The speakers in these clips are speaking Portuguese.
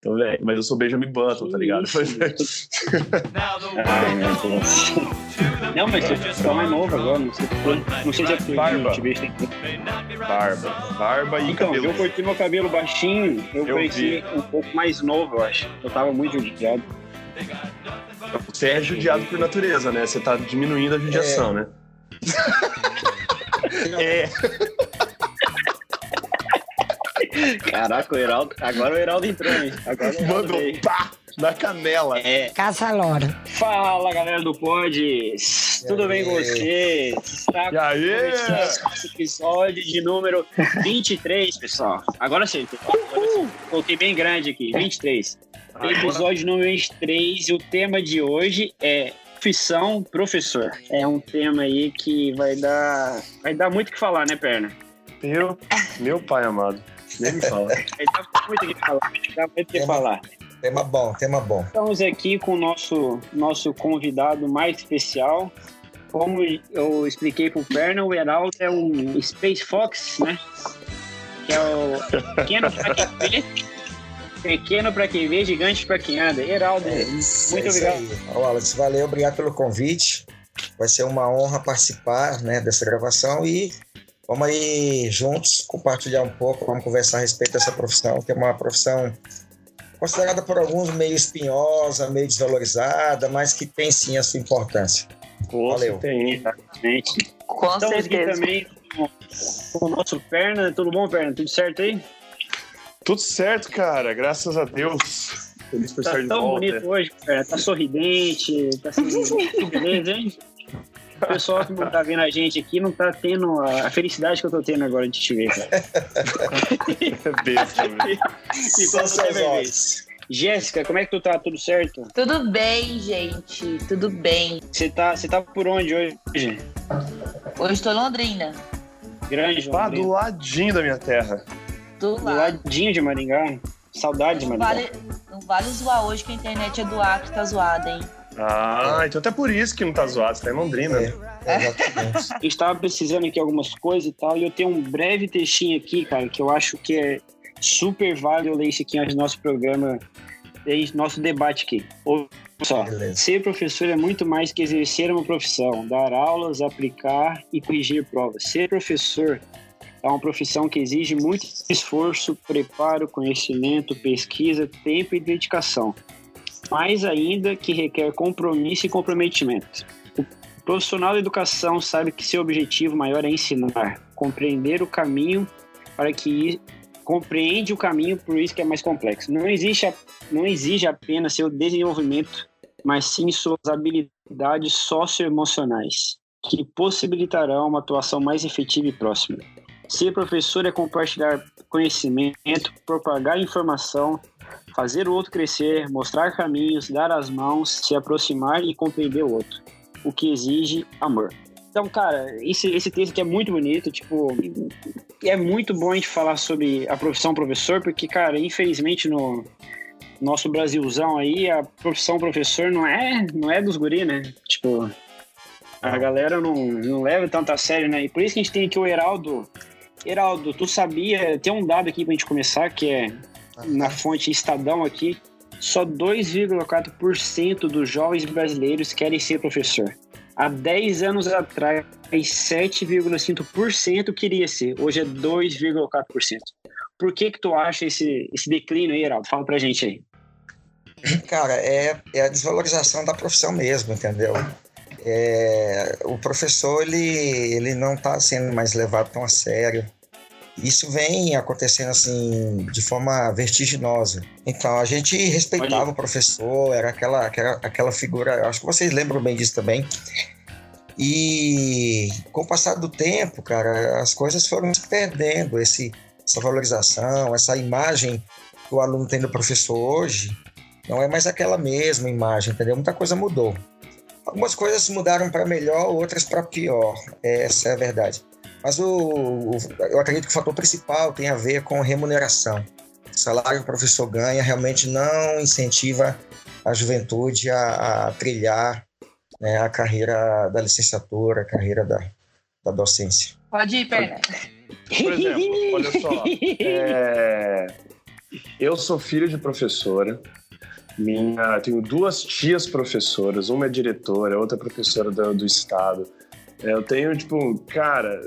Então, velho, mas eu sou Benjamin Button, tá ligado? não, mas você tá mais novo agora, não sei, não sei se é porque Barba. Barba. Barba e Então, cabelo. eu cortei meu cabelo baixinho, eu, Eu um pouco mais novo, eu acho. Eu tava muito judiado. Você é judiado por natureza, né? Você tá diminuindo a judiação, né? É. Caraca, o Heraldo. Agora o Heraldo entrou, hein? Agora o Heraldo Mandou veio. pá na canela. É. Caça-lora. Fala, galera do Pod. Tudo bem com vocês? Está E aí? esse episódio de número 23, pessoal. Agora sim, pessoal. Agora sim. Coloquei bem grande aqui, 23. Episódio número 23 e o tema de hoje é profissão professor. É um tema aí que vai dar, vai dar muito o que falar, né, Perna? Meu, meu pai amado. Nem me fala. Vai dar muito o que falar. Muito Tema- falar. Tema bom, tema bom. Estamos aqui com o nosso, nosso convidado mais especial. Como eu expliquei pro Perna, o Heraldo é um Space Fox, né? Que é o pequeno pra quem vê, pequeno pra quem vê, gigante pra quem anda. Heraldo, isso, muito é obrigado. Ó, Alex, valeu, obrigado pelo convite. Vai ser uma honra participar né, dessa gravação e vamos aí juntos compartilhar um pouco, vamos conversar a respeito dessa profissão, que é uma profissão considerada por alguns meio espinhosa, meio desvalorizada, mas que tem sim a sua importância. Valeu. Tem. Exatamente. Com Estamos aqui certeza. também com, com o nosso Perna. Tudo bom, Perna? Tudo certo aí? Tudo certo, cara. Graças a Deus. Feliz por Tá estar de tão volta. bonito hoje, Perna. Tá sorridente, tá tudo beleza, hein? O pessoal que não tá vendo a gente aqui não tá tendo a felicidade que eu tô tendo agora de te ver, cara. Besta. E seus ver? olhos. Jéssica, como é que tu tá? Tudo certo? Tudo bem, gente. Tudo bem. Você tá, você tá por onde hoje? Hoje estou em Londrina. Grande, Pá, Londrina. do ladinho da minha terra. Do do lado. ladinho de Maringá. Saudade de Não Maringá. vale, não vale zoar hoje que a internet é do Acre, tá zoada, hein? Ah, então até por isso que não tá zoado. Você tá em Londrina. É, exatamente. A gente tava precisando aqui algumas coisas e tal, e eu tenho um breve textinho aqui, cara, que eu acho que é super válido eu ler isso aqui antes do nosso programa, nosso debate aqui. Olha só, Beleza. ser professor é muito mais que exercer uma profissão, dar aulas, aplicar e corrigir provas. Ser professor é uma profissão que exige muito esforço, preparo, conhecimento, pesquisa, tempo e dedicação. Mais ainda que requer compromisso e comprometimento. O profissional da educação sabe que seu objetivo maior é ensinar, compreender o caminho para que compreende o caminho, por isso que é mais complexo. Não existe não exige apenas seu desenvolvimento, mas sim suas habilidades socioemocionais, que possibilitarão uma atuação mais efetiva e próxima. Ser professor é compartilhar conhecimento, propagar informação, fazer o outro crescer, mostrar caminhos, dar as mãos, se aproximar e compreender o outro, o que exige amor. Então, cara, esse, esse texto aqui é muito bonito, tipo, é muito bom a gente falar sobre a profissão professor, porque, cara, infelizmente no nosso Brasilzão aí, a profissão professor não é, não é dos guri, né? Tipo, a galera não, não leva tanto a sério, né? E por isso que a gente tem aqui o Heraldo. Heraldo, tu sabia, tem um dado aqui pra gente começar, que é na fonte Estadão aqui, só 2,4% dos jovens brasileiros querem ser professor. Há 10 anos atrás, 7,5% queria ser. Hoje é 2,4%. Por que que tu acha esse, esse declínio aí, Heraldo? Fala pra gente aí. Cara, é, é a desvalorização da profissão mesmo, entendeu? É, o professor, ele, ele não está sendo mais levado tão a sério. Isso vem acontecendo assim de forma vertiginosa. Então a gente respeitava Olha. o professor, era aquela, aquela, aquela figura. Acho que vocês lembram bem disso também. E com o passar do tempo, cara, as coisas foram se perdendo. Esse, essa valorização, essa imagem que o aluno tem do professor hoje, não é mais aquela mesma imagem, entendeu? Muita coisa mudou. Algumas coisas mudaram para melhor, outras para pior. Essa é a verdade. Mas o, o- eu acredito que o fator principal tem a ver com remuneração. O salário que o professor ganha realmente não incentiva a juventude a, a trilhar né, a carreira da licenciatura, a carreira da, da docência. Pode ir, Perna. Por exemplo, olha só. é, Eu sou filho de professora. Minha, tenho duas tias professoras, uma é diretora, outra é professora do, do estado. É, eu tenho, tipo, cara,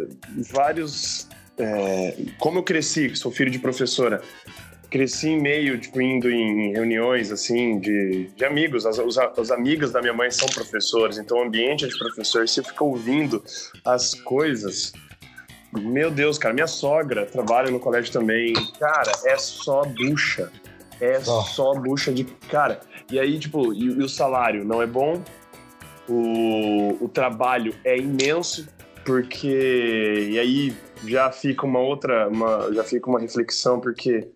vários. É, como eu cresci, sou filho de professora, cresci meio, tipo, indo em reuniões, assim, de, de amigos. As, as amigas da minha mãe são professores, então o ambiente é de professor. Você fica ouvindo as coisas. Meu Deus, cara, minha sogra trabalha no colégio também. Cara, é só bucha. É oh. só bucha de. Cara, e aí, tipo, e, e o salário não é bom, o, o trabalho é imenso, porque. E aí já fica uma outra. Uma, já fica uma reflexão, porque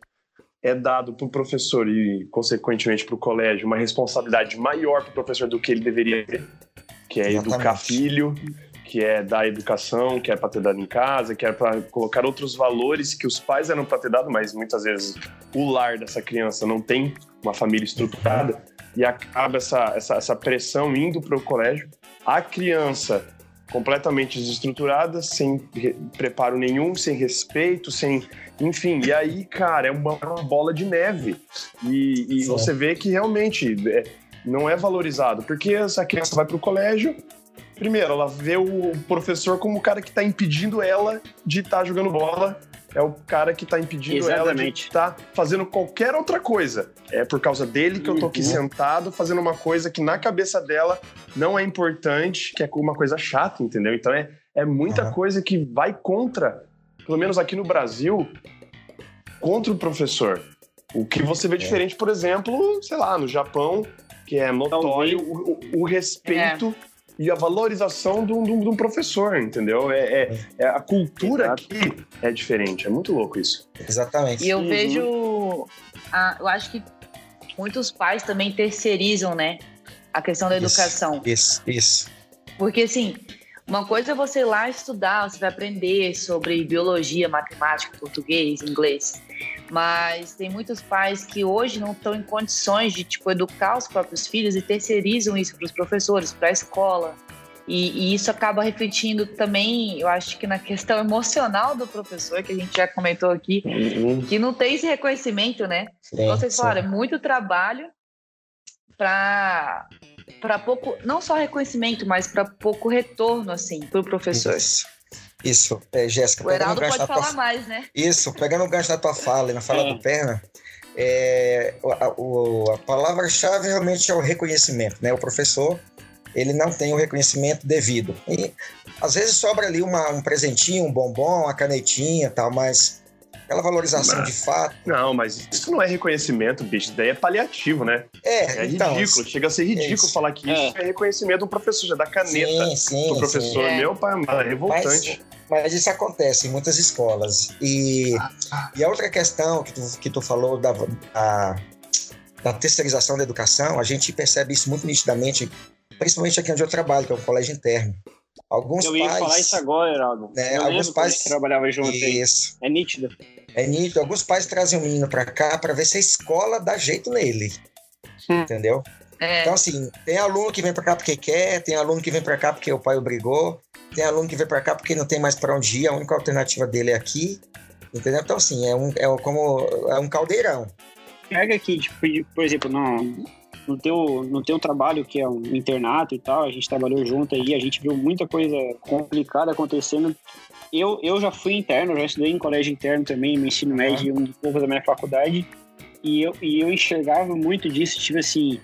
é dado para o professor e, consequentemente, para o colégio uma responsabilidade maior para o professor do que ele deveria ter, que é Exatamente. educar filho, que é dar educação, que é para ter dado em casa, que é para colocar outros valores que os pais eram para ter dado, mas muitas vezes o lar dessa criança não tem uma família estruturada e acaba essa, essa, essa pressão indo para o colégio. A criança completamente desestruturada, sem preparo nenhum, sem respeito, sem. Enfim, e aí, cara, é uma, é uma bola de neve. E, e você vê que realmente é, não é valorizado, porque essa criança vai para o colégio. Primeiro, ela vê o professor como o cara que está impedindo ela de estar tá jogando bola é o cara que tá impedindo Exatamente. ela de estar tá fazendo qualquer outra coisa. É por causa dele que eu tô aqui uhum. sentado fazendo uma coisa que na cabeça dela não é importante, que é uma coisa chata, entendeu? Então é, é muita uhum. coisa que vai contra, pelo menos aqui no Brasil, contra o professor. O que você vê é. diferente, por exemplo, sei lá, no Japão, que é notório o, o, o respeito é e a valorização de um, de um professor, entendeu? É, é, é, a cultura Exato. aqui é diferente, é muito louco isso. Exatamente. E eu uhum. vejo, a, eu acho que muitos pais também terceirizam, né, a questão da educação. Isso, isso. Porque assim, uma coisa é você ir lá estudar, você vai aprender sobre biologia, matemática, português, inglês. Mas tem muitos pais que hoje não estão em condições de tipo educar os próprios filhos e terceirizam isso para os professores, para a escola. E, e, isso acaba refletindo também, eu acho que na questão emocional do professor, que a gente já comentou aqui, uhum. que não tem esse reconhecimento, né? Sim, Vocês falaram, é muito trabalho para para pouco, não só reconhecimento, mas para pouco retorno assim para o professor. Isso. Isso, é, Jéssica. O Heraldo pode falar tua... mais, né? Isso, pegando o gancho da tua fala e na fala é. do Perna, é, a, a palavra-chave realmente é o reconhecimento, né? O professor, ele não tem o reconhecimento devido. E às vezes sobra ali uma, um presentinho, um bombom, uma canetinha tal, mas aquela valorização mas, de fato. Não, mas isso não é reconhecimento, bicho. Isso daí é paliativo, né? É, é então, ridículo. Chega a ser ridículo falar que isso é. é reconhecimento do professor, já dá caneta sim, sim, pro professor. Sim. Meu pai, é revoltante. Mas, mas, isso acontece em muitas escolas. E, e a outra questão que tu, que tu falou da, da, da terceirização da educação, a gente percebe isso muito nitidamente, principalmente aqui onde eu trabalho, que é o colégio interno. Alguns eu ia pais, falar isso agora, Heraldo. Né, alguns pais trabalhava junto. Isso. Aí. É nítido. É nítido. Alguns pais trazem o menino para cá para ver se a escola dá jeito nele. Hum. Entendeu? É. Então, assim, tem aluno que vem para cá porque quer, tem aluno que vem para cá porque o pai obrigou, tem aluno que vem para cá porque não tem mais para onde ir, a única alternativa dele é aqui. Entendeu? Então, assim, é, um, é como é um caldeirão. Pega aqui, tipo, por exemplo, não, no teu, no teu trabalho, que é um internato e tal, a gente trabalhou junto aí, a gente viu muita coisa complicada acontecendo. Eu, eu já fui interno, já estudei em colégio interno também, no ensino médio, um pouco da minha faculdade, e eu, e eu enxergava muito disso, tipo assim,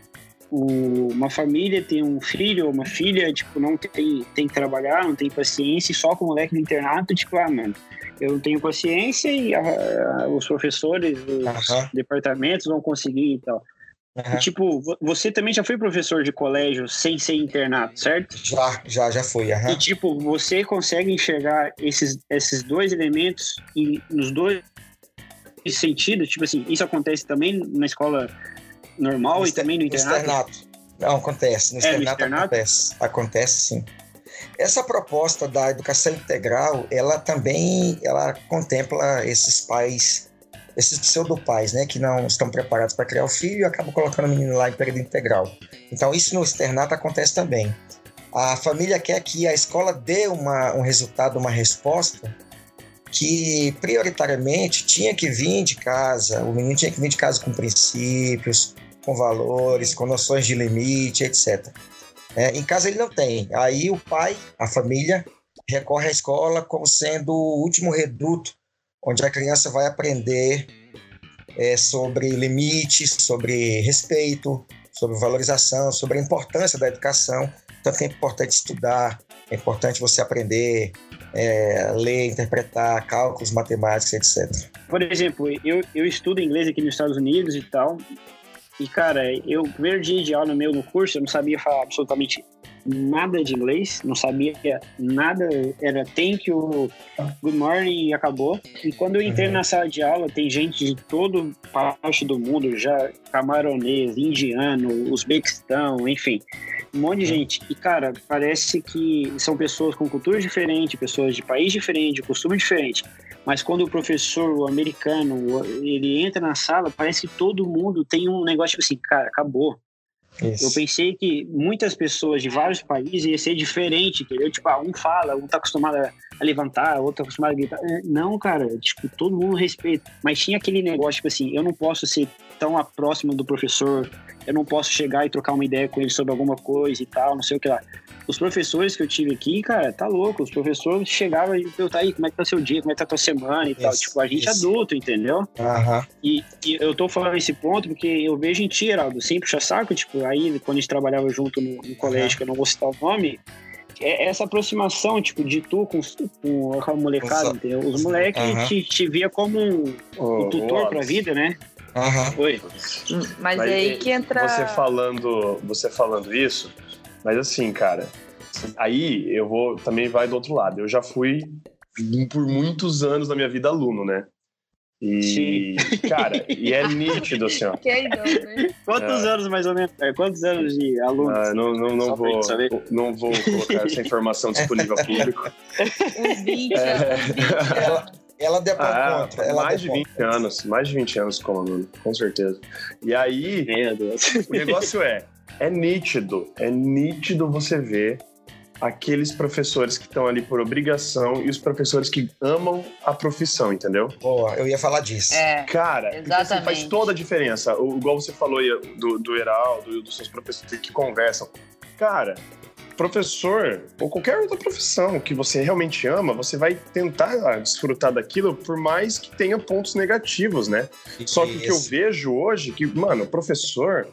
o, uma família tem um filho ou uma filha, tipo, não tem, tem que trabalhar, não tem paciência, e só com o moleque no internato, tipo, ah, mano, eu não tenho paciência e a, a, os professores, os departamentos vão conseguir e tal. Uhum. tipo, você também já foi professor de colégio sem ser internato, certo? Já, já, já fui. Uhum. E tipo, você consegue enxergar esses, esses dois elementos e nos dois sentidos? Tipo assim, isso acontece também na escola normal no e também no internato? No externato. Não, acontece. No, é, externato, no externato acontece. Acontece sim. Essa proposta da educação integral, ela também ela contempla esses pais esses pseudopais, né, que não estão preparados para criar o filho e acabam colocando o menino lá em período integral. Então, isso no externato acontece também. A família quer que a escola dê uma, um resultado, uma resposta que prioritariamente tinha que vir de casa, o menino tinha que vir de casa com princípios, com valores, com noções de limite, etc. É, em casa ele não tem. Aí o pai, a família, recorre à escola como sendo o último reduto onde a criança vai aprender é, sobre limites, sobre respeito, sobre valorização, sobre a importância da educação. Tanto que é importante estudar, é importante você aprender, é, ler, interpretar, cálculos, matemáticos, etc. Por exemplo, eu, eu estudo inglês aqui nos Estados Unidos e tal, e cara, eu, primeiro dia de aula meu no curso, eu não sabia falar absolutamente nada de inglês, não sabia nada, era thank you, good morning e acabou. E quando eu entrei uhum. na sala de aula, tem gente de todo parte do mundo, já camaronês, indiano, uzbequistão, enfim, um monte de uhum. gente. E, cara, parece que são pessoas com culturas diferentes, pessoas de país diferente, de costume diferente. Mas quando o professor, o americano, ele entra na sala, parece que todo mundo tem um negócio tipo assim, cara, acabou. Isso. Eu pensei que muitas pessoas de vários países ia ser diferente, entendeu? Tipo, ah, um fala, um tá acostumado a levantar, outro acostumado a gritar. É, não, cara, tipo, todo mundo respeita. Mas tinha aquele negócio, tipo assim, eu não posso ser tão próximo do professor, eu não posso chegar e trocar uma ideia com ele sobre alguma coisa e tal, não sei o que lá. Os professores que eu tive aqui, cara, tá louco. Os professores chegavam e perguntavam aí como é que tá seu dia, como é que tá tua semana e isso, tal. Tipo, a gente isso. adulto, entendeu? Uhum. E, e, eu tô falando esse ponto porque eu vejo em ti, Heraldo, sem puxar saco, tipo, aí quando a gente trabalhava junto no, no colégio, uhum. que eu não vou citar o nome, é essa aproximação, tipo, de tu com, com a molecada, Nossa. entendeu? Os moleques uhum. te, te via como um, oh, um tutor pra vida, né? Uhum. Oi. Mas, Mas aí que entra. Você falando, você falando isso, mas assim, cara, aí eu vou também vai do outro lado. Eu já fui por muitos anos da minha vida aluno, né? E, Sim. cara, e é nítido, assim, ó. Que é então, né? Quantos é. anos, mais ou menos? É, quantos anos de aluno? Ah, não, não, não, vou, não vou colocar essa informação disponível ao público. Uns 20 é. Ela, ela deu ah, conta. Ela mais de 20 anos, mais de 20 anos como aluno, com certeza. E aí, o negócio é, é nítido, é nítido você ver aqueles professores que estão ali por obrigação e os professores que amam a profissão, entendeu? Boa, eu ia falar disso. É, Cara, porque, assim, faz toda a diferença. O, igual você falou do, do Heraldo e dos seus professores que conversam. Cara, professor ou qualquer outra profissão que você realmente ama, você vai tentar desfrutar daquilo por mais que tenha pontos negativos, né? Só que o que eu vejo hoje é que, mano, o professor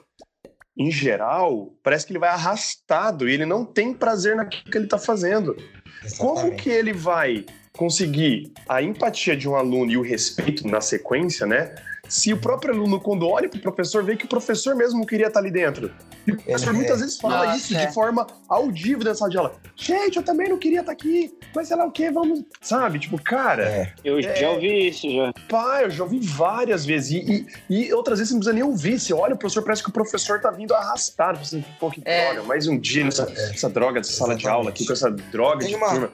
em geral, parece que ele vai arrastado e ele não tem prazer naquilo que ele está fazendo. Exatamente. Como que ele vai conseguir a empatia de um aluno e o respeito na sequência, né? Se o próprio aluno, quando olha para o professor, vê que o professor mesmo queria estar tá ali dentro. E o professor muitas vezes fala Nossa, isso é. de forma audível dessa sala de aula. Gente, eu também não queria estar tá aqui, mas sei lá o que, vamos. Sabe? Tipo, cara. É. Eu é... já ouvi isso já. Pá, eu já ouvi várias vezes. E, e, e, outras vezes você não precisa nem ouvir. Você olha o professor, parece que o professor tá vindo arrastado. Assim, pô, que é. droga, mais um dia nessa essa droga dessa sala de aula aqui, com essa droga Tem de uma... turma.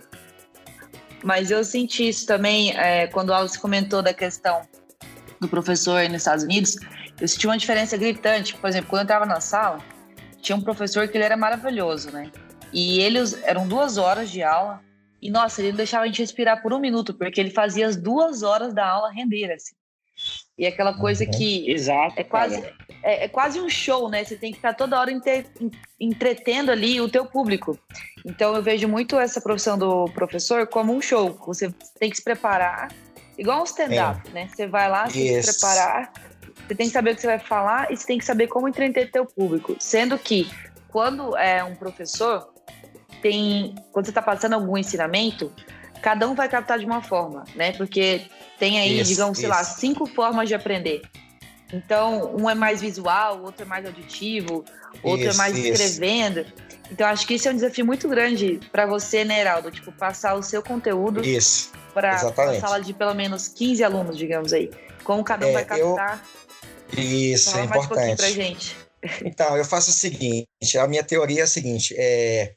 Mas eu senti isso também é, quando o Alice comentou da questão do professor nos Estados Unidos, eu senti uma diferença gritante. Por exemplo, quando eu estava na sala, tinha um professor que ele era maravilhoso, né? E eles eram duas horas de aula e nossa, ele não deixava a gente respirar por um minuto porque ele fazia as duas horas da aula render assim. E aquela coisa uhum. que Exato, é quase é, é, quase um show, né? Você tem que estar toda hora entre, entretendo ali o teu público. Então eu vejo muito essa profissão do professor como um show. Você tem que se preparar Igual um stand-up, é. né? Você vai lá, você que se preparar, você tem que saber o que você vai falar e você tem que saber como entreter teu público. Sendo que quando é um professor, tem. Quando você está passando algum ensinamento, cada um vai captar de uma forma, né? Porque tem aí, isso, digamos, sei lá, cinco formas de aprender. Então, um é mais visual, outro é mais auditivo, outro é mais escrevendo. Então, acho que isso é um desafio muito grande para você, né, Heraldo? Tipo, passar o seu conteúdo para uma sala de pelo menos 15 alunos, digamos aí. Como cada um é, vai captar. Eu... Isso, Fala é importante. Um pra gente. Então, eu faço o seguinte: a minha teoria é a seguinte. É,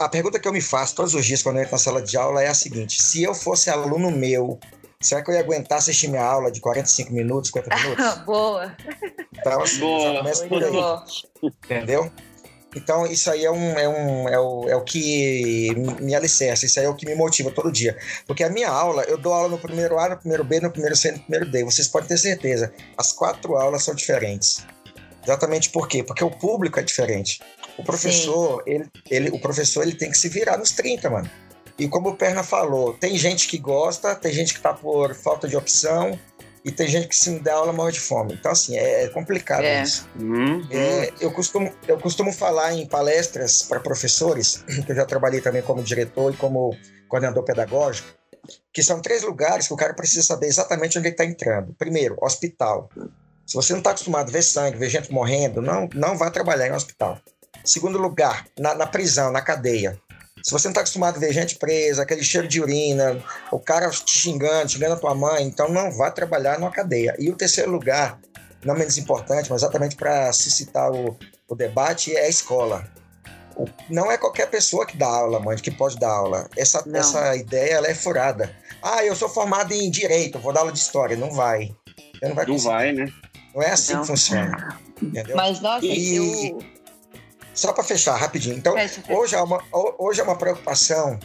a pergunta que eu me faço todos os dias quando eu entro na sala de aula é a seguinte: se eu fosse aluno meu, será que eu ia aguentar assistir minha aula de 45 minutos, 50 minutos? Boa. Então, assim, Boa. começa por aí. Entendeu? Então, isso aí é, um, é, um, é, o, é o que me alicerça, isso aí é o que me motiva todo dia. Porque a minha aula, eu dou aula no primeiro A, no primeiro B, no primeiro C, no primeiro D. Vocês podem ter certeza, as quatro aulas são diferentes. Exatamente por quê? Porque o público é diferente. O professor, ele, ele, o professor ele tem que se virar nos 30, mano. E como o Perna falou, tem gente que gosta, tem gente que tá por falta de opção, e tem gente que se não dá aula morre de fome. Então, assim, é, é complicado é. isso. Uhum. É, eu, costumo, eu costumo falar em palestras para professores, que eu já trabalhei também como diretor e como coordenador pedagógico, que são três lugares que o cara precisa saber exatamente onde ele está entrando. Primeiro, hospital. Se você não está acostumado a ver sangue, ver gente morrendo, não, não vá trabalhar em hospital. Segundo lugar, na, na prisão, na cadeia. Se você não está acostumado a ver gente presa, aquele cheiro de urina, o cara te xingando, xingando a tua mãe, então não vá trabalhar numa cadeia. E o terceiro lugar, não menos importante, mas exatamente para suscitar o, o debate, é a escola. O, não é qualquer pessoa que dá aula, mãe, que pode dar aula. Essa, essa ideia ela é furada. Ah, eu sou formado em direito, vou dar aula de história. Não vai. Não vai, não vai né? Não é assim não. que funciona. Entendeu? Mas, nossa, e, eu só para fechar rapidinho. Então, hoje é, uma, hoje é uma preocupação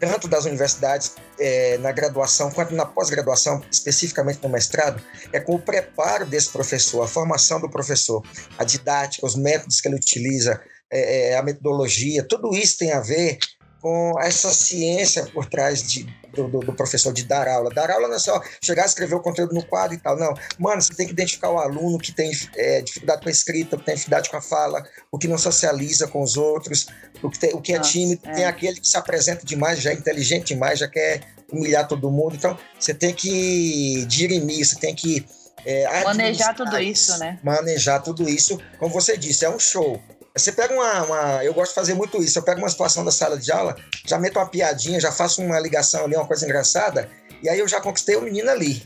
tanto das universidades é, na graduação quanto na pós-graduação, especificamente no mestrado, é com o preparo desse professor, a formação do professor, a didática, os métodos que ele utiliza, é, é a metodologia, tudo isso tem a ver com essa ciência por trás de, do, do, professor de dar aula. Dar aula não é só chegar a escrever o conteúdo no quadro e tal, não. Mano, você tem que identificar o aluno que tem é, dificuldade com a escrita, que tem dificuldade com a fala, o que não socializa com os outros, o que, tem, o que é Nossa, tímido, é. tem aquele que se apresenta demais, já é inteligente demais, já quer humilhar todo mundo. Então, você tem que dirimir, você tem que é, manejar tudo isso, né? Manejar tudo isso, como você disse, é um show. Você pega uma, uma, Eu gosto de fazer muito isso. Eu pego uma situação da sala de aula, já meto uma piadinha, já faço uma ligação ali, uma coisa engraçada, e aí eu já conquistei o menino ali,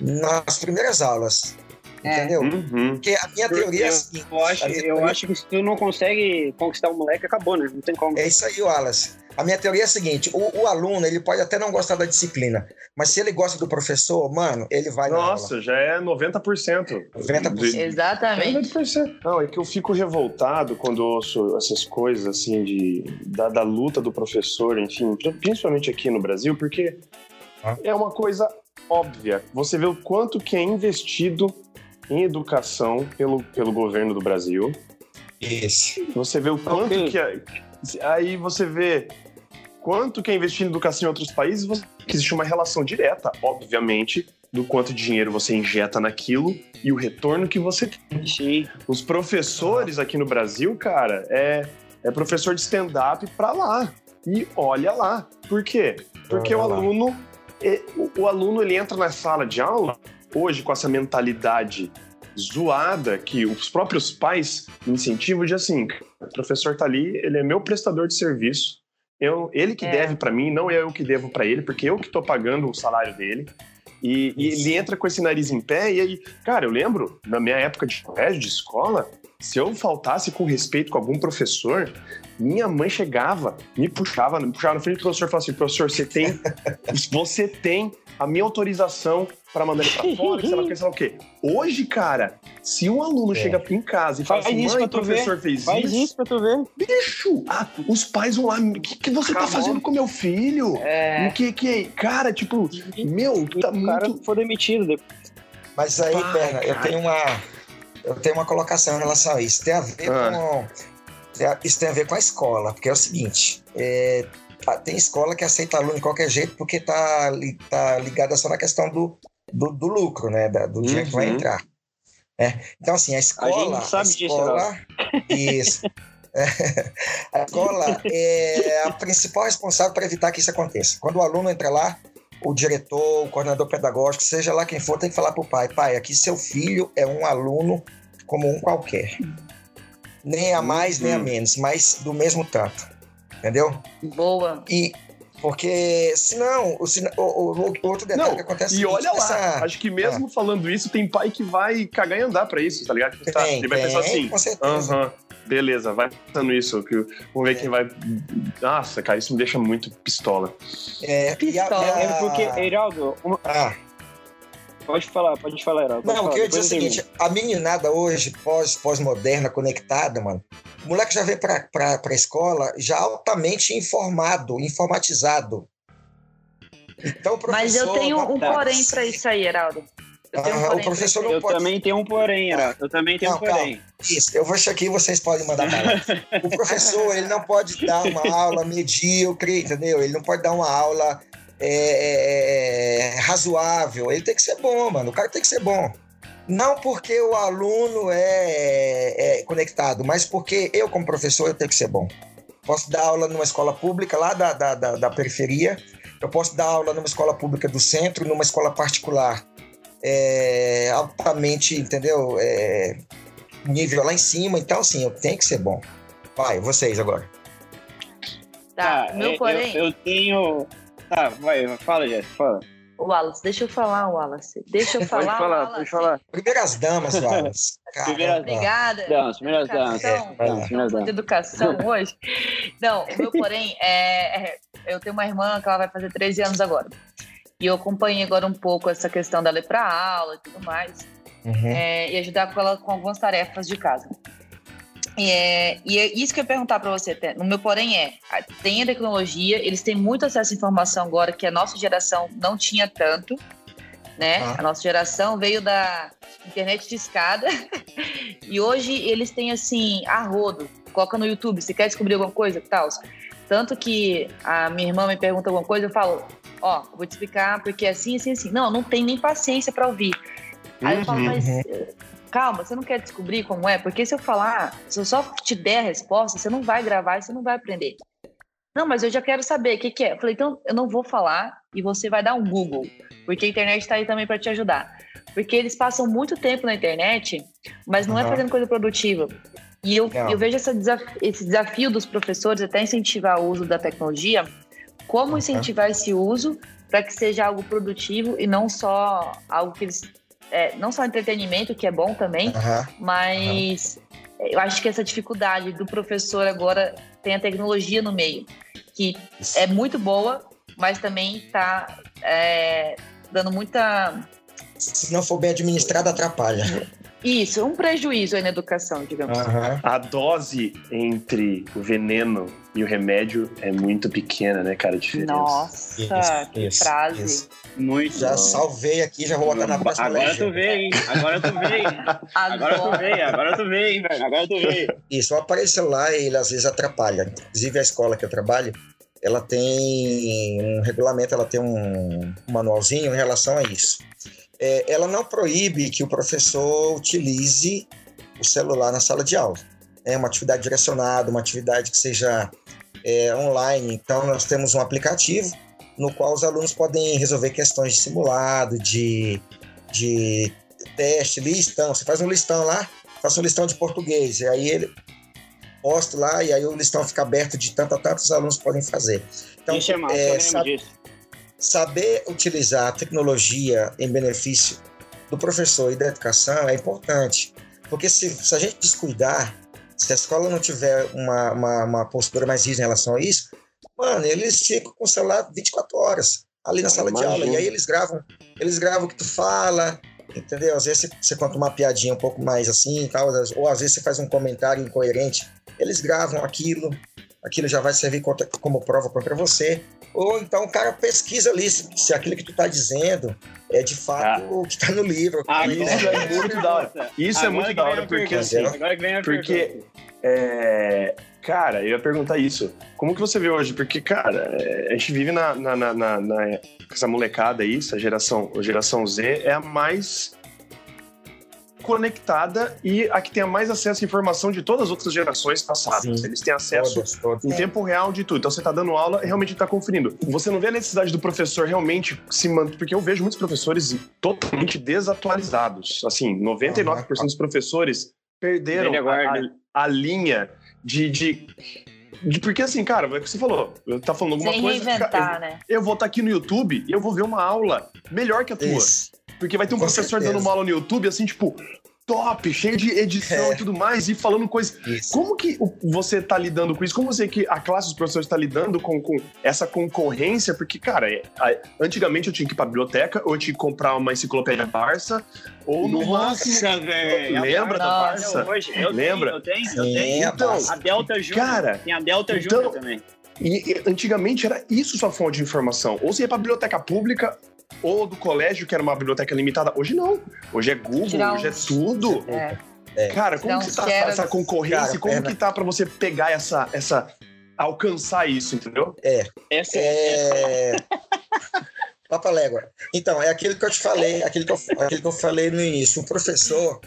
nas primeiras aulas. É. Entendeu? Uhum. Porque a minha teoria é a seguinte. Eu acho, eu teoria... acho que se tu não consegue conquistar o moleque, acabou, né? Não tem como. É isso aí, Wallace. A minha teoria é a seguinte: o, o, aluno ele pode até não gostar da disciplina, mas se ele gosta do professor, mano, ele vai Nossa, já é 90%. 90%. De... Exatamente. 90%. Não, é que eu fico revoltado quando ouço essas coisas assim de da, da luta do professor, enfim, principalmente aqui no Brasil, porque ah. é uma coisa óbvia. Você vê o quanto que é investido em educação pelo, pelo governo do Brasil. Isso. Você vê o quanto okay. que. É, aí você vê quanto que é investido em educação em outros países, você, que existe uma relação direta, obviamente, do quanto dinheiro você injeta naquilo e o retorno que você tem. Sim. Os professores aqui no Brasil, cara, é, é professor de stand-up pra lá. E olha lá. Por quê? Porque olha o aluno, é, o, o aluno ele entra na sala de aula hoje com essa mentalidade zoada que os próprios pais incentivam de assim, o professor tá ali, ele é meu prestador de serviço, eu, ele que é. deve para mim, não eu que devo para ele, porque eu que tô pagando o salário dele. E, e, ele entra com esse nariz em pé, e aí, cara, eu lembro, na minha época de colégio, de escola, se eu faltasse com respeito com algum professor, minha mãe chegava, me puxava, me puxava no frente do professor e falava assim: professor, você tem, você tem a minha autorização para mandar ele pra fora, sei lá que, sei lá o quê. Hoje, cara, se um aluno é. chega aqui em casa e fala assim, mãe, o professor ver. fez Faz isso. isso pra tu ver. Bicho, ah, os pais vão lá, o que, que você tá Acabou. tá fazendo com meu filho? É. O que que, cara, tipo, meu, tá o muito... cara foi demitido depois. Mas aí, Pai, Perna, eu tenho uma eu tenho uma colocação em relação a isso. Tem a ver ah. com isso tem a ver com a escola, porque é o seguinte, é, tem escola que aceita aluno de qualquer jeito porque tá, tá ligada só na questão do, do, do lucro, né? Da, do dinheiro que vai uhum. entrar. É. Então, assim, a escola. A gente sabe a escola, disso, Isso. É, a escola é a principal responsável para evitar que isso aconteça. Quando o aluno entra lá, o diretor, o coordenador pedagógico, seja lá quem for, tem que falar para o pai: pai, aqui seu filho é um aluno como um qualquer. Nem a mais, nem a uhum. menos, mas do mesmo tanto entendeu? Boa. E porque senão, o, o, o outro detalhe Não, que acontece E olha lá, essa... acho que mesmo ah. falando isso, tem pai que vai cagar e andar pra isso, tá ligado? Tipo, tá, ele vai tem, pensar assim, com certeza. Uh -huh, beleza, vai pensando isso, que vamos ver é. quem vai. Nossa, cara, isso me deixa muito pistola. É, pistola. A, a... É porque, Heraldo, uma... ah. Pode falar, pode falar, Heraldo. Não, o que eu ia dizer é o seguinte: a meninada hoje, pós-moderna, pós conectada, mano, moleque já vem para a escola já altamente informado, informatizado. Então, Mas eu tenho um porém para isso aí, Heraldo. Eu um. O professor não eu pode... também tenho um porém, Heraldo. Eu também tenho não, um porém. Calma. Isso, eu vou achar aqui vocês podem mandar para O professor, ele não pode dar uma aula medíocre, entendeu? Ele não pode dar uma aula é, é, é, razoável. Ele tem que ser bom, mano. O cara tem que ser bom. Não porque o aluno é, é, conectado, mas porque eu, como professor, eu tenho que ser bom. Posso dar aula numa escola pública lá da, da, da, da periferia, eu posso dar aula numa escola pública do centro, numa escola particular é, altamente, entendeu? É, nível lá em cima, então assim, eu tenho que ser bom. Vai, vocês agora. Tá, ah, meu porém. Eu, eu, tenho. Tá, vai, fala, Jess, fala. Wallace, deixa eu falar, Wallace. Deixa eu falar. pode falar, Wallace. pode falar. Primeiras damas, Wallace. Primeiras Obrigada. Damas, primeiras damas. É, de educação hoje. Não, o meu porém é, é. Eu tenho uma irmã que ela vai fazer 13 anos agora. E eu acompanhei agora um pouco essa questão dela ir para aula e tudo mais. Uhum. É, e ajudar com ela com algumas tarefas de casa. E é, e é isso que eu ia perguntar para você, no meu porém é, tem a tecnologia, eles têm muito acesso à informação agora que a nossa geração não tinha tanto, né? Ah. A nossa geração veio da internet de escada e hoje eles têm assim, a rodo, coloca no YouTube, se quer descobrir alguma coisa, tal. Tanto que a minha irmã me pergunta alguma coisa, eu falo, ó, vou te explicar porque é assim, assim, assim. Não, não tem nem paciência para ouvir. Aí eu falo, uhum. mas calma, você não quer descobrir como é? Porque se eu falar, se eu só te der a resposta, você não vai gravar e você não vai aprender. Não, mas eu já quero saber o que, que é. Eu falei, então eu não vou falar e você vai dar um Google, porque a internet está aí também para te ajudar. Porque eles passam muito tempo na internet, mas não uhum. é fazendo coisa produtiva. E eu, eu vejo esse desafio dos professores até incentivar o uso da tecnologia, como incentivar esse uso para que seja algo produtivo e não só algo que eles é, não só entretenimento, que é bom também, uhum. mas uhum. eu acho que essa dificuldade do professor agora tem a tecnologia no meio, que Isso. é muito boa, mas também está é, dando muita. Se não for bem administrado, atrapalha. Isso, um prejuízo aí na educação, digamos. Uhum. A dose entre o veneno e o remédio é muito pequena, né, cara? A diferença. Nossa, isso, que isso, frase. Isso. Muito. Já salvei aqui, já vou botar na próxima Agora tu hein? Agora tu hein? Agora tu vê, agora tu hein, velho? Agora tu vê. Isso, o aparelho celular, ele às vezes atrapalha. Inclusive a escola que eu trabalho, ela tem um regulamento, ela tem um manualzinho em relação a isso é, ela não proíbe que o professor utilize o celular na sala de aula. É uma atividade direcionada, uma atividade que seja é, online. Então, nós temos um aplicativo no qual os alunos podem resolver questões de simulado, de, de teste, listão. Você faz um listão lá, faça um listão de português, e aí ele posta lá, e aí o listão fica aberto de tanto a tanto os alunos podem fazer. Então, Deixa eu é, sabe, disso saber utilizar a tecnologia em benefício do professor e da educação é importante. Porque se, se a gente descuidar, se a escola não tiver uma, uma, uma, postura mais rígida em relação a isso, mano, eles ficam com o celular 24 horas ali na sala de aula. E aí eles gravam, eles gravam o que tu fala, entendeu? Às vezes você, conta uma piadinha um pouco mais assim, tal, ou às vezes você faz um comentário incoerente. Eles gravam aquilo, aquilo já vai servir como prova contra você. Ou então o cara pesquisa ali se, se aquilo que tu tá dizendo é de fato ah. o que tá no livro. Ah, isso é muito da hora. Isso é muito da hora, porque assim, porque é, cara, eu ia perguntar isso. Como que você vê hoje? Porque, cara, é, a gente vive na, na, na, na, na essa molecada aí, essa geração, a geração Z é a mais conectada e a que tenha mais acesso à informação de todas as outras gerações passadas. Sim, Eles têm acesso todas, todas. em tempo real de tudo. Então você está dando aula e realmente está conferindo. Você não vê a necessidade do professor realmente se manter, porque eu vejo muitos professores totalmente desatualizados. Assim, 99% uhum. dos professores perderam a, a, a, linha de, de de, porque assim, cara, é o que você falou. Tá falando alguma Sem coisa. Reinventar, eu, né? eu vou estar tá aqui no YouTube e eu vou ver uma aula melhor que a tua. Isso. Porque vai ter um Com professor certeza. dando uma aula no YouTube, assim, tipo, top, cheio de edição É. e tudo mais, e falando coisas. Como que você tá lidando com isso? Como você que a classe dos professores está lidando com, com essa concorrência? Porque, cara, é- a- antigamente eu tinha que ir pra biblioteca, ou eu tinha que comprar uma enciclopédia Barça, ou no máximo. Nossa, velho. Lembra da. Barça? Hoje, eu Lembra? Tenho, eu tenho, eu tenho. a Então. A Delta Júnior. Cara, Tem a Delta então- Júnior também. E, e antigamente era isso sua fonte de informação. Ou você ia pra biblioteca pública, ou do colégio, que era uma biblioteca limitada. Hoje não. Hoje é Google, hoje é tudo. É. Cara, como que tá queros. essa concorrência? Cara, como perna- que tá pra você pegar essa, essa. alcançar isso, entendeu? Essa É... Papa Légua. Então, é aquilo que eu te falei, aquilo que eu, aquilo que eu falei no início. O professor,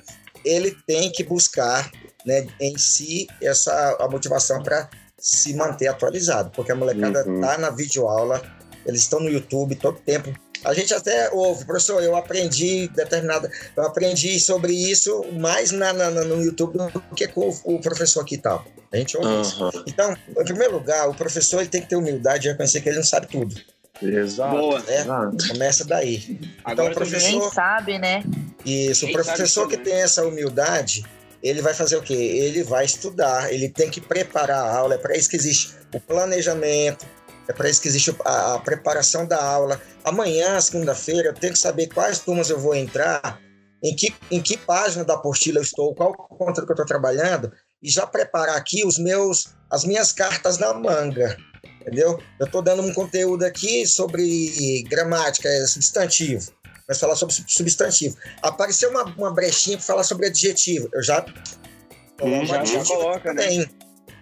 ele tem que buscar né, em si essa a motivação para se manter atualizado, porque a molecada Uhum. tá na videoaula, eles estão no YouTube todo tempo. A gente até ouve, professor, eu aprendi determinada, eu aprendi sobre isso mais na, na- no YouTube do que com o, o professor aqui e tal. A gente ouve isso. Então, em primeiro lugar, o professor ele tem que ter humildade e reconhecer que ele não sabe tudo. Exato. Boa. né? Exato. Começa daí. Então, Agora o tô vendo. professor- Ninguém sabe, né? Isso, o professor que tem essa humildade, ele vai fazer o quê? Ele vai estudar, ele tem que preparar a aula, é para isso que existe o planejamento, é para isso que existe a, a preparação da aula. Amanhã, segunda-feira, eu tenho que saber quais turmas eu vou entrar, em que, em que página da apostila eu estou, qual conta que eu estou trabalhando, e já preparar aqui os meus, as minhas cartas na manga. Entendeu? Eu estou dando um conteúdo aqui sobre gramática, é, substantivo. Mas falar sobre sub- substantivo. Apareceu uma, uma brechinha para falar sobre adjetivo. Eu já. Hum, já- já coloca, né?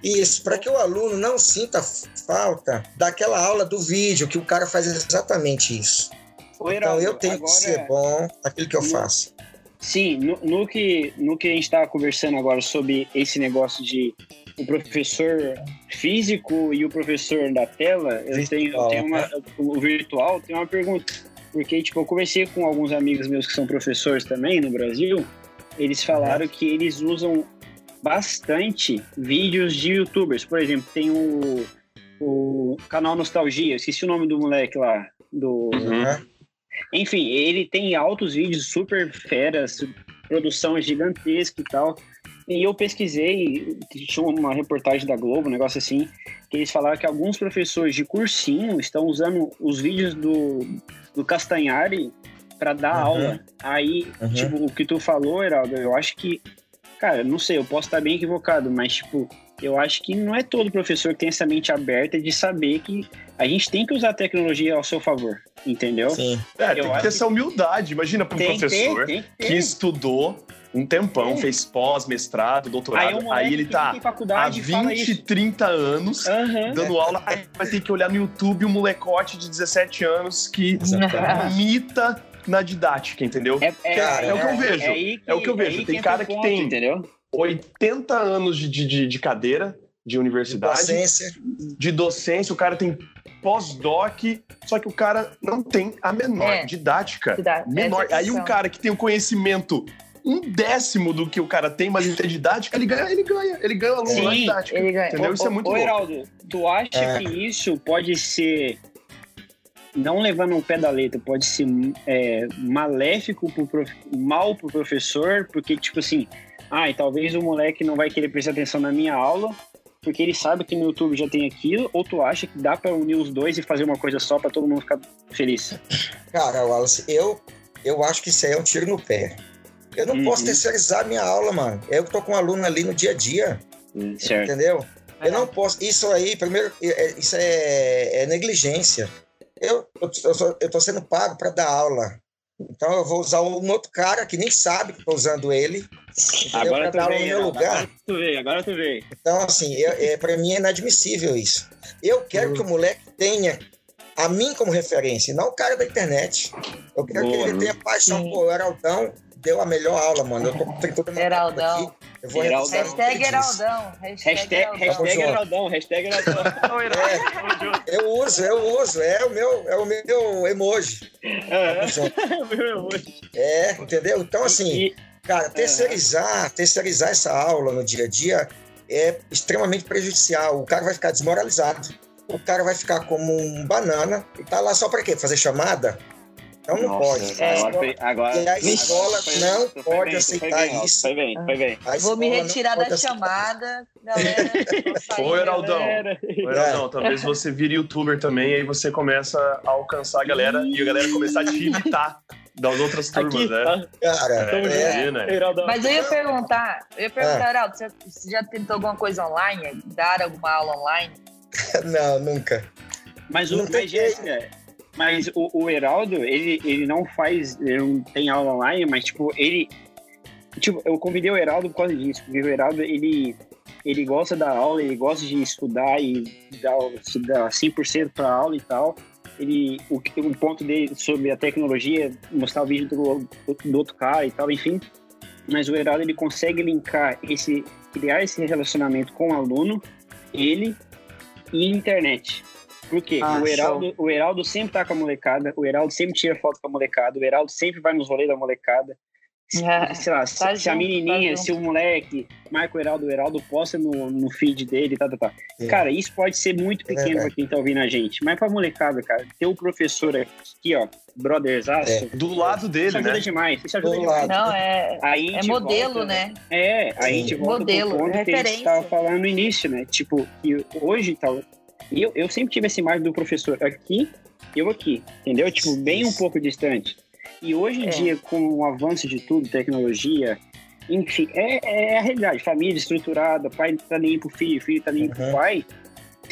Isso, para que o aluno não sinta falta daquela aula do vídeo, que o cara faz exatamente isso. Ô, Então Heraldo, eu tenho agora- que ser bom naquilo que eu faço. Sim, no, no que, no que a gente estava conversando agora sobre esse negócio de o professor físico e o professor da tela, eu tenho, eu Virtual, tenho uma. O virtual, tem uma pergunta. Porque, tipo, eu conversei com alguns amigos meus que são professores também no Brasil, eles falaram que eles usam bastante vídeos de youtubers. Por exemplo, tem o, o canal Nostalgia, esqueci o nome do moleque lá, do. Uhum. Enfim, ele tem altos vídeos super feras, produção gigantesca e tal. E eu pesquisei, tinha uma reportagem da Globo, um negócio assim, que eles falaram que alguns professores de cursinho estão usando os vídeos do, do Castanhari para dar Uhum. aula. Aí, Uhum. tipo, o que tu falou, Heraldo, eu acho que, cara, não sei, eu posso estar bem equivocado, mas, tipo, eu acho que não é todo professor que tem essa mente aberta de saber que a gente tem que usar a tecnologia ao seu favor, entendeu? Sim. É, Eu tem que ter essa humildade. Imagina para um ter, professor tem que ter. que estudou um tempão, É. fez pós, mestrado, doutorado. Aí, Aí, um moleque ele tá há faculdade e fala 20, isso. 30 anos Aham. dando aula, aí vai ter que olhar no YouTube um molecote de 17 anos que Exatamente. imita na didática, entendeu? É, é, Cara, é o que eu vejo. aí É o que eu vejo. aí Tem cara que tem- Entendeu? 80 anos de, de, de- de cadeira de universidade, Docência. de docência, o cara tem pós-doc, só que o cara não tem a menor É. didática. Dá- Menor. essa Aí um cara que tem o conhecimento um décimo do que o cara tem, mas ele tem didática, ele ganha, ele ganha, ele ganha o aluno Sim, na didática. ele ganha. Entendeu? Isso é muito Ô, louco. Heraldo, tu acha É. que isso pode ser, não levando um pé da letra, pode ser é, maléfico, pro prof... mal pro professor, porque, tipo assim, ai, talvez o moleque não vai querer prestar atenção na minha aula, porque ele sabe que no YouTube já tem aquilo, ou tu acha que dá pra unir os dois e fazer uma coisa só pra todo mundo ficar feliz? Cara, Wallace, eu, eu acho que isso aí é um tiro no pé. Eu não Uhum. posso terceirizar a minha aula, mano. Eu que tô com um aluno ali no dia a dia, Certo. entendeu? É. Eu não posso. Isso aí, primeiro, é- é- isso é, é negligência. Eu, eu, eu, sou- eu tô sendo pago para dar aula. Então eu vou usar um outro cara que nem sabe que tô usando ele. Entendeu? Agora Pra tu dar aula no veio, meu lugar. agora tu veio, agora tu veio. Então, assim, eu- é, para mim é inadmissível isso. Eu quero que o moleque tenha a mim como referência, não o cara da internet. Eu quero Boa. que ele tenha paixão. Sim. O Heraldão deu a melhor aula, mano. Eu tô tentando Heraldão. aqui. Eu vou o ele Hashtag disse. Heraldão. Hashtag Hashtag, Heraldão. hashtag junto. Heraldão, hashtag Heraldão. É, eu uso, eu uso. É o meu, é o meu emoji. É. Tamo junto. É, entendeu? Então, assim, cara, terceirizar, terceirizar essa aula no dia a dia é extremamente prejudicial. O cara vai ficar desmoralizado. O cara vai ficar como um banana e tá lá só para quê? Fazer chamada? Então não pode. é, A agora, agora, E a escola foi- não foi pode aceitar isso. Foi bem, foi bem. A Vou me retirar da aceitar. chamada, galera. Ô, Heraldão. Ô, Heraldão, talvez você vire youtuber também, aí você começa a alcançar a galera e a galera começar a te imitar das outras turmas, Aqui, né? tá? Cara, é, Imagina. Heraldão. Mas eu ia perguntar, eu ia perguntar, Ah. Heraldo, você, você já tentou alguma coisa online? Dar alguma aula online? não, nunca. Mas, o, Não mas, Jéssica, mas o, o Heraldo, ele, ele não faz, ele não tem aula online, mas, tipo, ele... Tipo, eu convidei o Heraldo por causa disso, porque o Heraldo, ele, ele gosta da aula, ele gosta de estudar e dar, se dar 100% pra aula e tal. Ele, o, o ponto dele sobre a tecnologia, mostrar o vídeo do, do outro cara e tal, enfim. Mas o Heraldo, ele consegue linkar esse, criar esse relacionamento com o aluno, ele e internet. Por quê? Ah, o, Heraldo, o Heraldo sempre tá com a molecada, o Heraldo sempre tira foto com a molecada, o Heraldo sempre vai nos rolês da molecada. Se, É, sei lá, se, tá se a junto, menininha, tá se o moleque marca o Heraldo, o Heraldo posta no, no feed dele, tá, tá, tá. Sim. Cara, isso pode ser muito É pequeno verdade. pra quem tá ouvindo a gente, mas pra molecada, cara, ter o professor aqui, ó, brotherzaço, É. Do lado isso dele, ajuda né? demais, isso ajuda Do demais. lado. Não, é, Aí é modelo, volta- né? É, aí a gente volta Modelo, pro ponto que a gente estava falando no início, né? Tipo, que hoje tal. Eu, eu sempre tive essa imagem do professor aqui, eu aqui, entendeu? Tipo, bem um pouco distante. E hoje em É. dia, com o avanço de tudo, tecnologia, enfim, é, é a realidade. Família estruturada, pai tá nem pro filho, filho tá nem pro Uhum. pai.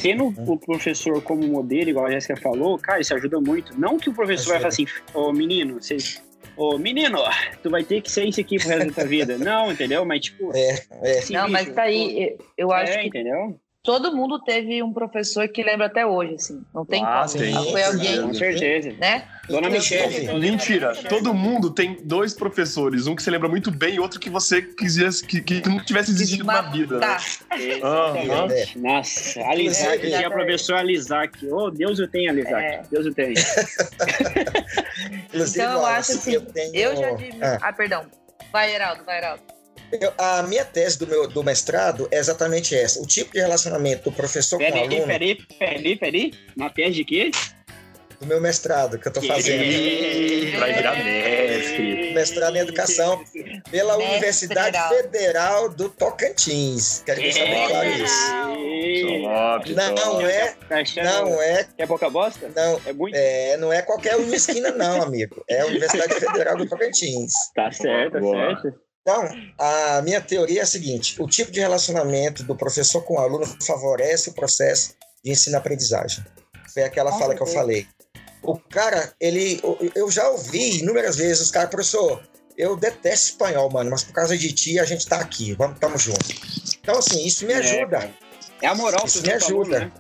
Tendo Uhum. o professor como modelo, igual a Jéssica falou, cara, isso ajuda muito. Não que o professor vai Ajuda. falar assim, ô menino, vocês. Ô, menino, tu vai ter que ser isso aqui pro resto da tua vida. Não, entendeu? Mas, tipo. É, é. Não, mas tá aí, eu acho é, que entendeu? Todo mundo teve um professor que lembra até hoje, assim. Não tem Ah, como. tem, Foi com alguém, Com certeza. né? Dona Inclusive, Michelle. Mentira, todo mundo tem dois professores, um que você lembra muito bem e outro que você quisesse que, que não tivesse existido na vida. Né? Exatamente. Nossa, Alisac, Inclusive- tinha a professora Alisac. Oh, Deus eu tenho, Alisac. É. Deus eu tenho. Então eu acho assim, eu tenho- eu já admiro. Ah. Ah, perdão. Vai, Heraldo, vai, Heraldo. Eu- a minha tese do meu do mestrado é exatamente essa. O tipo de relacionamento do professor com o Peraí, aluno peraí, peraí, peraí. Na tese de quê? do meu mestrado que eu estou fazendo. Vai virar mestre. Mestrado em educação pela Mestre Universidade Heraldo. Federal do Tocantins. Quero deixar bem claro isso. Não top. é, não é, é pouca bosta? não É muito? é, não é qualquer uma esquina não, amigo. É a Universidade Federal do Tocantins. Tá certo, tá Boa. certo. Então, a minha teoria é a seguinte: o tipo de relacionamento do professor com o aluno favorece o processo de ensino-aprendizagem. Foi aquela fala que eu falei. O cara, ele, eu já ouvi inúmeras vezes os caras, professor, eu detesto espanhol, mano, mas por causa de ti a gente tá aqui, vamos, tamo junto. Então, assim, isso me É, ajuda. cara. É a moral Isso me ajuda. né?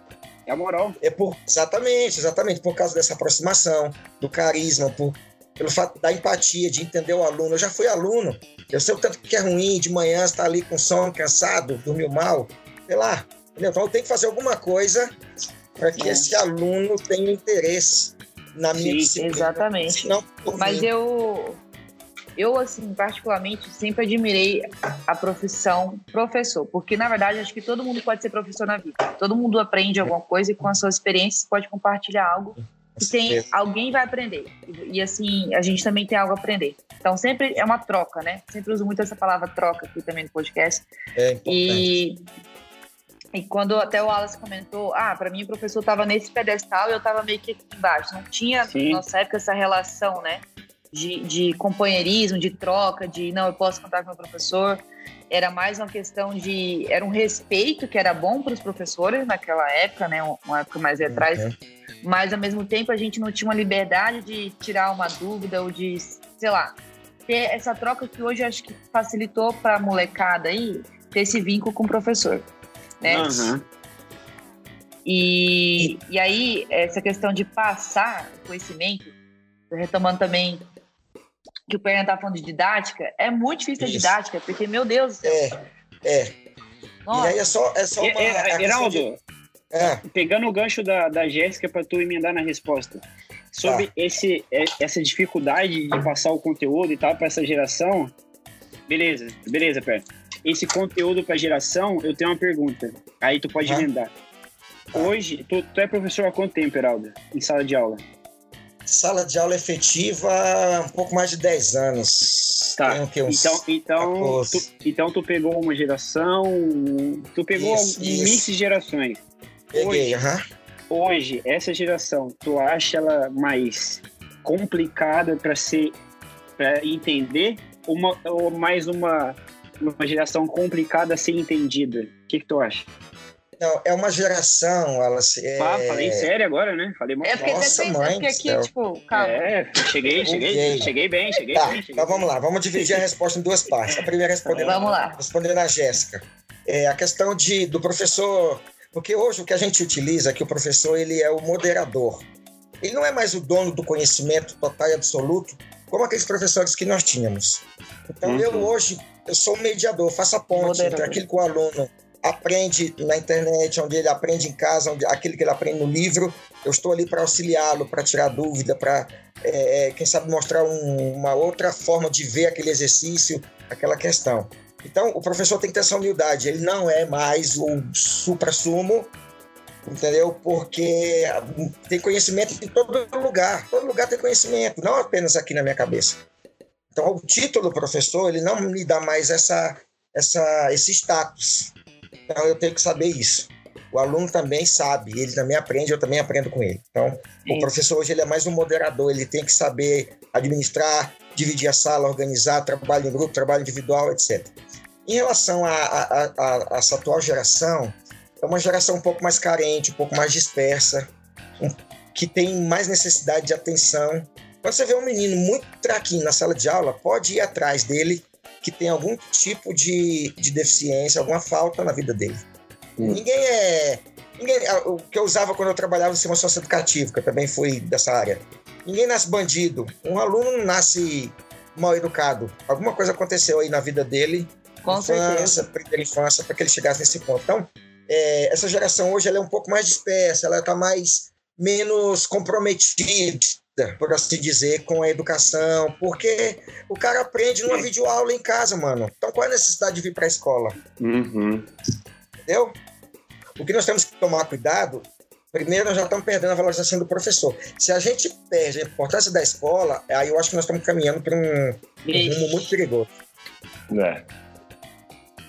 É a moral. É por, exatamente, exatamente, por causa dessa aproximação, do carisma, por, pelo fato da empatia, de entender o aluno. Eu já fui aluno, eu sei o tanto que é ruim de manhã estar ali com sono, cansado, dormiu mal, sei lá. Entendeu? Então eu tenho que fazer alguma coisa para que É. esse aluno tenha interesse na minha Sim, disciplina. exatamente. Mas eu, eu, assim, particularmente, sempre admirei a profissão professor, porque, na verdade, acho que todo mundo pode ser professor na vida. Todo mundo aprende alguma coisa e, com as suas experiências, pode compartilhar algo tem, alguém vai aprender. E, e, assim, a gente também tem algo a aprender. Então, sempre é uma troca, né? Sempre uso muito essa palavra troca aqui também no podcast. É importante. E, e quando até o Wallace comentou, ah, para mim o professor estava nesse pedestal e eu estava meio que aqui embaixo. Não tinha, Sim. na nossa época, essa relação, né? De, de companheirismo, de troca, de não, eu posso contar com o meu professor. Era mais uma questão de. Era um respeito que era bom para os professores naquela época, né? Uma época mais atrás. Uhum. Mas ao mesmo tempo a gente não tinha uma liberdade de tirar uma dúvida ou de, sei lá, ter essa troca que hoje acho que facilitou para a molecada aí ter esse vínculo com o professor, né? Aham. E, e aí, essa questão de passar conhecimento, retomando também que o Perna tá falando de didática, é muito difícil a Isso. didática, porque, meu Deus do céu, É, é. E nossa, aí é só, é só E- uma. e- a Heraldo, de- É, pegando o gancho da, da Jéssica para tu emendar na resposta. Sobre Tá. esse, é- essa dificuldade de passar o conteúdo e tal para essa geração. Beleza, beleza, Pé. Esse conteúdo para geração, eu tenho uma pergunta. Aí tu pode Tá. emendar. Hoje, tu, tu é professor há quanto tempo, Heraldo? Em sala de aula? Sala de aula efetiva, um pouco mais de 10 anos. Tá. então, então, tu, então tu pegou uma geração, tu pegou isso, um isso. mix de gerações. Peguei, aham. Hoje, essa geração, tu acha ela mais complicada para ser para entender uma, ou mais uma, uma geração complicada a ser entendida? O que, que tu acha? Não, é uma geração, ela se. É... Ah, falei sério agora, né? Falei muito É porque Nossa, mãe, porque aqui, tipo, calma. É, cheguei, cheguei, cheguei bem, cheguei tá, bem. Cheguei então vamos lá, vamos dividir a resposta em duas partes. A primeira respondendo, vamos lá. respondendo a Jéssica. É a questão de, do professor. Porque hoje o que a gente utiliza é que o professor ele é o moderador. Ele não é mais o dono do conhecimento total e absoluto, como aqueles professores que nós tínhamos. Então uhum. eu hoje eu sou o mediador, faço a ponte moderador. entre aquilo que o aluno aprende na internet, onde ele aprende em casa, onde aquilo que ele aprende no livro, eu estou ali para auxiliá-lo, para tirar dúvida, para, é, é, quem sabe, mostrar um, uma outra forma de ver aquele exercício, aquela questão. Então, o professor tem que ter essa humildade, ele não é mais o supra-sumo, entendeu? Porque tem conhecimento em todo lugar, todo lugar tem conhecimento, não apenas aqui na minha cabeça. Então, o título professor, ele não me dá mais essa, essa, esse status. Então eu tenho que saber isso. O aluno também sabe, ele também aprende, eu também aprendo com ele. Então, Sim. o professor hoje ele é mais um moderador, ele tem que saber administrar, dividir a sala, organizar, trabalho em grupo, trabalho individual, etc. Em relação a, a, a, a essa atual geração, é uma geração um pouco mais carente, um pouco mais dispersa, um, que tem mais necessidade de atenção. Quando você vê um menino muito traquinho na sala de aula, pode ir atrás dele que tem algum tipo de, de deficiência, alguma falta na vida dele. Hum. Ninguém é. Ninguém, o que eu usava quando eu trabalhava no sistema socioeducativo, que eu também fui dessa área. Ninguém nasce bandido. Um aluno não nasce mal educado. Alguma coisa aconteceu aí na vida dele, Com infância, certeza. primeira infância, para que ele chegasse nesse ponto. Então, é, essa geração hoje ela é um pouco mais dispersa, ela está mais menos comprometida por assim dizer, com a educação, porque o cara aprende numa videoaula em casa, mano. Então qual é a necessidade de vir para a escola? Uhum. Entendeu? O que nós temos que tomar cuidado, primeiro nós já estamos perdendo a valorização do professor. Se a gente perde a importância da escola, aí eu acho que nós estamos caminhando para um, um rumo muito perigoso. É.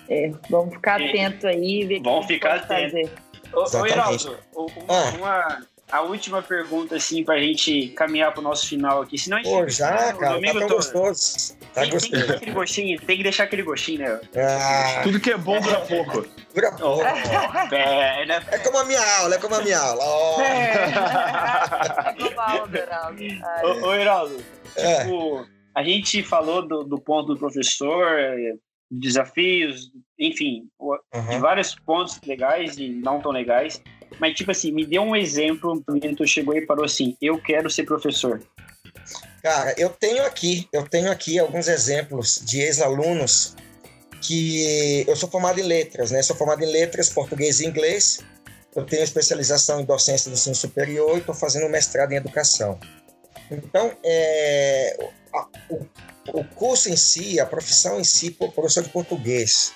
É, vamos ficar atentos aí. Ver vamos ficar atentos. Ô, ô Heraldo, uma, ah. uma, a última pergunta, assim, pra gente caminhar pro nosso final aqui. Senão a gente Pô, já, cara, tá tão gostoso. Tá tem, gostoso. Tem que, aquele gostinho, tem que deixar aquele gostinho, né? Ah, Tudo que é bom dura pouco. Dura pouco. Oh, é, né? é como a minha aula, é como a minha aula. Oh. É. ô, ô, Heraldo, é. tipo, a gente falou do, do ponto do professor, desafios, enfim, uhum. de vários pontos legais e não tão legais. Mas, tipo assim, me dê um exemplo, o menino chegou e parou assim, eu quero ser professor. Cara, eu tenho aqui, eu tenho aqui alguns exemplos de ex-alunos que eu sou formado em letras, né? Sou formado em letras, português e inglês. Eu tenho especialização em docência do ensino superior e estou fazendo mestrado em educação. Então, é, a, o, o, curso em si, a profissão em si, professor de português,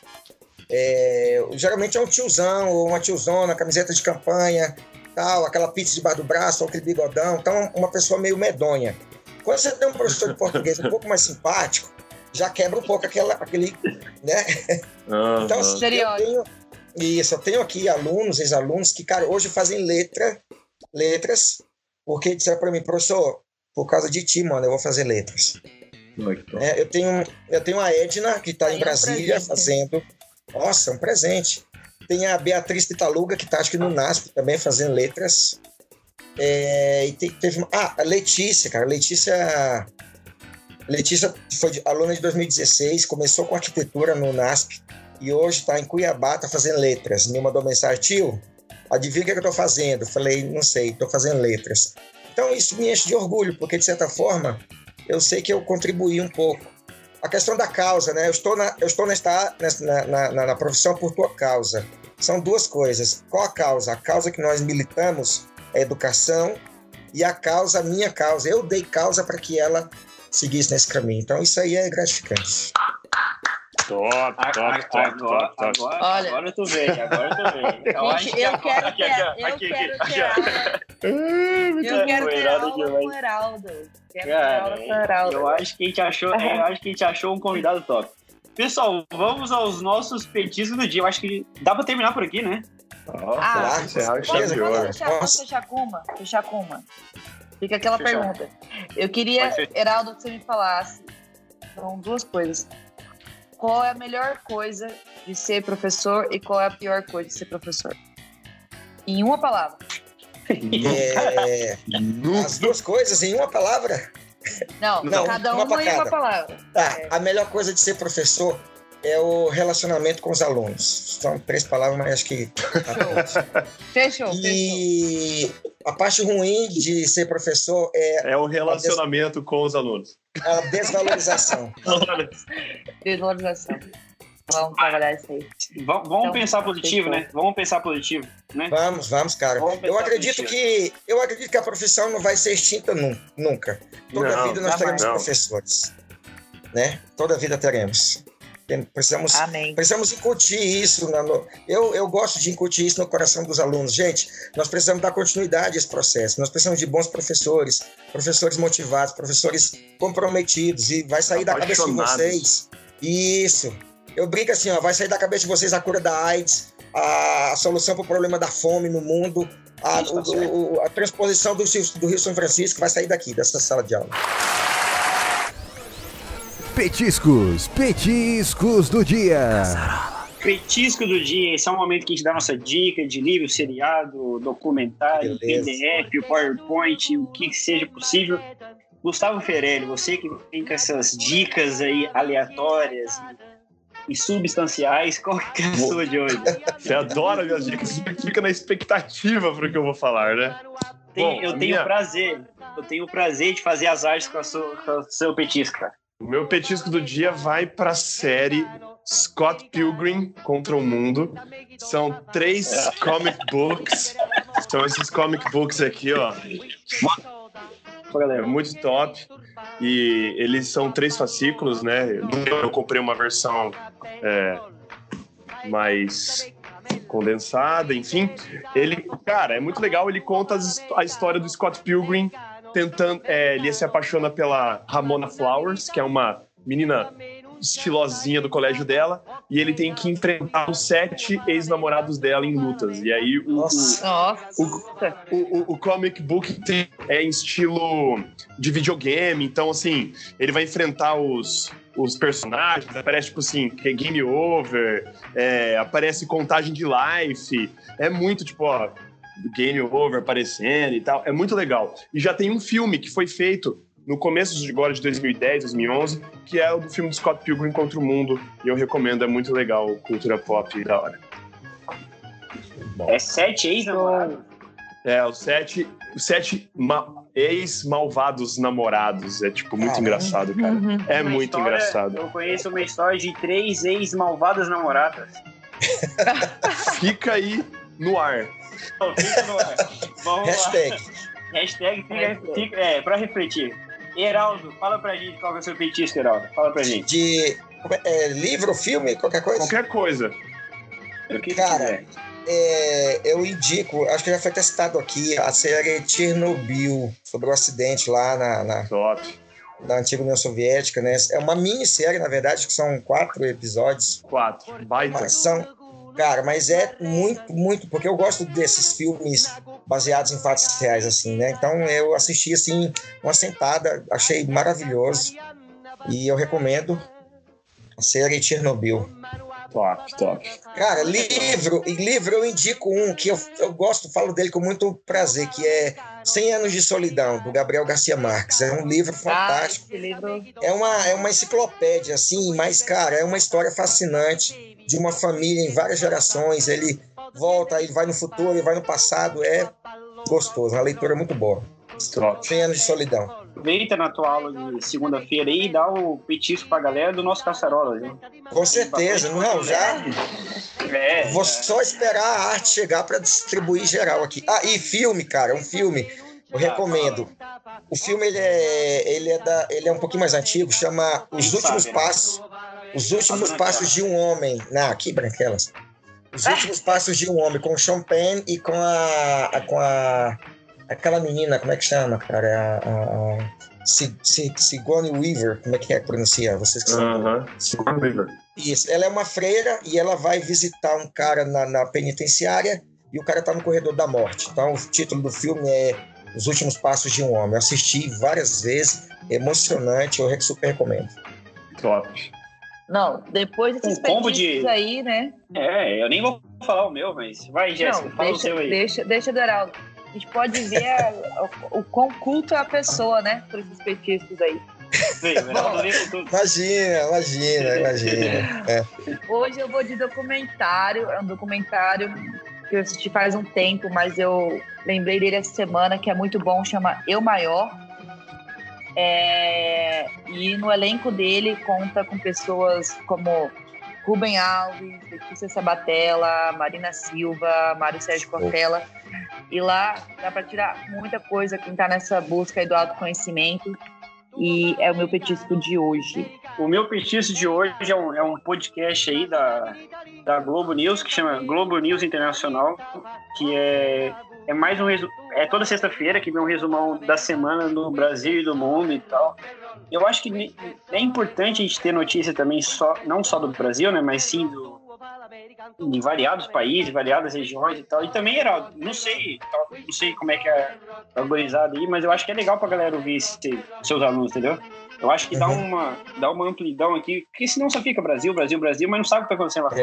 é, geralmente é um tiozão ou uma tiozona, camiseta de campanha, tal, aquela pizza debaixo do braço, ou aquele bigodão. Então, uma pessoa meio medonha. Quando você tem um professor de português um pouco mais simpático, já quebra um pouco aquela, aquele, né? Uhum. Então, assim, eu tenho, isso, eu tenho aqui alunos, ex-alunos, que, cara, hoje fazem letra, letras, porque disseram para mim, professor, por causa de ti, mano, eu vou fazer letras. É, eu, tenho, eu tenho a Edna, que está em Brasília, fazendo nossa, um presente. Tem a Beatriz Pitaluga, que está acho que no NASP também fazendo letras. É, e te, teve ah, a Letícia, cara. Letícia. Letícia foi aluna de 2016, começou com arquitetura no NASP e hoje está em Cuiabá, está fazendo letras. Me mandou mensagem, tio, adivinha o que, é que eu estou fazendo? Falei, não sei, estou fazendo letras. Então isso me enche de orgulho, porque de certa forma eu sei que eu contribuí um pouco a questão da causa, né? Eu estou na, eu estou nesta, na, na, na profissão por tua causa. São duas coisas. Qual a causa? A causa que nós militamos é a educação e a causa, a minha causa. Eu dei causa para que ela seguisse nesse caminho. Então, isso aí é gratificante. Top, top, top, top, top, top. Agora, Olha, agora eu tô vendo, agora eu tô vendo. Eu, acho que eu quero ter, eu quero ter aula. Eu quero ter aula com o Heraldo. Quero ter aula com o Heraldo. Eu acho que a gente achou, eu acho que a gente achou um convidado top. Pessoal, vamos aos nossos petiscos do dia. Eu acho que dá pra terminar por aqui, né? Oh, ah, encerrar o chave de ouro. Fechar com uma? Fechar com uma. Fica aquela Fechar. pergunta. Eu queria, Heraldo, que você me falasse. São duas coisas. Qual é a melhor coisa de ser professor e qual é a pior coisa de ser professor? Em uma palavra. É, as duas coisas em uma palavra? Não, Não cada uma, uma em uma palavra. Tá, é. a melhor coisa de ser professor é o relacionamento com os alunos. São três palavras, mas acho que. fechou, e fechou. a parte ruim de ser professor é. É o relacionamento des... com os alunos. A desvalorização. desvalorização. Vamos trabalhar isso aí. Vamos, vamos então, pensar positivo, né? Vamos pensar positivo, né? Vamos, vamos, cara. Vamos eu acredito positivo. que eu acredito que a profissão não vai ser extinta nunca. Toda não, vida nós teremos não. professores, né? Toda vida teremos. Precisamos, Amém. precisamos incutir isso. Na, no, eu, eu gosto de incutir isso no coração dos alunos. Gente, nós precisamos dar continuidade a esse processo. Nós precisamos de bons professores, professores motivados, professores comprometidos. E vai sair da cabeça de vocês. Isso. Eu brinco assim, ó, vai sair da cabeça de vocês a cura da AIDS, a, a solução para o problema da fome no mundo, a, o, o, a transposição do, do Rio São Francisco vai sair daqui, dessa sala de aula. Petiscos, petiscos do dia. Petisco do dia, esse é um momento que a gente dá nossa dica de livro, seriado, documentário, Beleza. PDF, PowerPoint, o que seja possível. Gustavo Ferelli, você que vem com essas dicas aí aleatórias e substanciais, qual que é a sua de hoje? Você adora minhas dicas, você fica na expectativa para o que eu vou falar, né? Tem, Bom, eu tenho minha... prazer, eu tenho o prazer de fazer as artes com, a sua, com o seu petisco, cara. O meu petisco do dia vai para a série Scott Pilgrim contra o Mundo. São três comic books. São esses comic books aqui, ó. É muito top. E eles são três fascículos, né? Eu comprei uma versão é, mais condensada, enfim. Ele, cara, é muito legal. Ele conta a história do Scott Pilgrim tentando. É, ele se apaixona pela Ramona Flowers, que é uma menina estilosinha do colégio dela, e ele tem que enfrentar os sete ex-namorados dela em lutas. E aí o, Nossa. o, o, o, o comic book tem, é em estilo de videogame, então assim, ele vai enfrentar os, os personagens, aparece tipo assim, é game over, é, aparece contagem de life, é muito tipo, ó, Game Over aparecendo e tal. É muito legal. E já tem um filme que foi feito no começo de agora de 2010, 2011, que é o do filme do Scott Pilgrim contra o Mundo. E eu recomendo, é muito legal, cultura pop da hora. Bom. É sete ex-namorados? É, os sete, os sete ex-malvados namorados. É, tipo, muito engraçado, cara. Uhum. É uma muito história, engraçado. Eu conheço uma história de três ex-malvadas namoradas. Fica aí no ar. Vamos Hashtag. Lá. Hashtag fica, fica, é, pra refletir. Heraldo, fala pra gente qual é o seu petisco, Heraldo. Fala pra gente. De é, livro, filme, qualquer coisa? Qualquer coisa. Cara, é, eu indico, acho que já foi testado aqui, a série Chernobyl, sobre o acidente lá na, na, na antiga União Soviética, né? É uma minissérie, na verdade, que são quatro episódios. Quatro, baita. Mas são, Cara, mas é muito, muito, porque eu gosto desses filmes baseados em fatos reais, assim, né? Então eu assisti, assim, uma sentada, achei maravilhoso. E eu recomendo a série Chernobyl. Top, top. Cara, livro, e livro eu indico um que eu, eu gosto, falo dele com muito prazer, que é 100 Anos de Solidão, do Gabriel Garcia Marques. É um livro fantástico. Ah, livro... É, uma, é uma enciclopédia, assim, mas, cara, é uma história fascinante de uma família em várias gerações. Ele volta, ele vai no futuro, ele vai no passado. É gostoso, uma leitura muito boa. Top. 100 Anos de Solidão aproveita na tua aula de segunda-feira e dá o petisco pra galera do nosso caçarola, viu? Com certeza, não, já. É, Vou é. só esperar a arte chegar para distribuir geral aqui. Ah, e filme, cara, um filme. Eu recomendo. O filme ele é, ele é, da, ele é um pouquinho mais antigo, chama Os Últimos né? Passos. Os últimos passos de um homem. Não, aqui, Branquelas. Os últimos passos de um homem com o Sean Penn e com a. a- com a. Aquela menina, como é que chama, cara? A, a, a Si- Sigourney Weaver, como é que é que pronuncia? Vocês que são. Aham. Sigourney Weaver. Isso. Ela é uma freira e ela vai visitar um cara na, na penitenciária e o cara tá no corredor da morte. Então, o título do filme é Os Últimos Passos de um Homem. Eu assisti várias vezes, emocionante, eu super recomendo. Top. Não, depois desses Um combo de- aí, né? É, eu nem vou falar o meu, mas vai, Jéssica, fala o deixa, seu aí. deixa, deixa do Heraldo. A gente pode ver a- o, o quão culto é a pessoa, né? Por esses petiscos aí. Vem com tudo. Imagina, imagina, imagina. É. Hoje eu vou de documentário. É um documentário que eu assisti faz um tempo, mas eu lembrei dele essa semana, que é muito bom, chama Eu Maior. É, e no elenco dele conta com pessoas como Rubem Alves, Letícia Sabatella, Marina Silva, Mário Sérgio Cortella. E lá dá para tirar muita coisa quem está nessa busca aí do autoconhecimento. E é o meu petisco de hoje. O meu petisco de hoje é um, é um podcast aí da, da Globo News, que chama Globo News Internacional, que é, é mais um resu- é toda sexta-feira que vem um resumão da semana no Brasil e do mundo e tal. Eu acho que é importante a gente ter notícia também só não só do Brasil, né, mas sim do de variados países, variadas regiões e tal. E também, Heraldo, não sei, não sei como é que é organizado aí, mas eu acho que é legal pra galera ouvir esse- seus alunos, entendeu? Eu acho que dá, Uhum. uma, dá uma amplidão aqui, porque senão só fica Brasil, Brasil, Brasil, mas não sabe o que tá acontecendo lá É,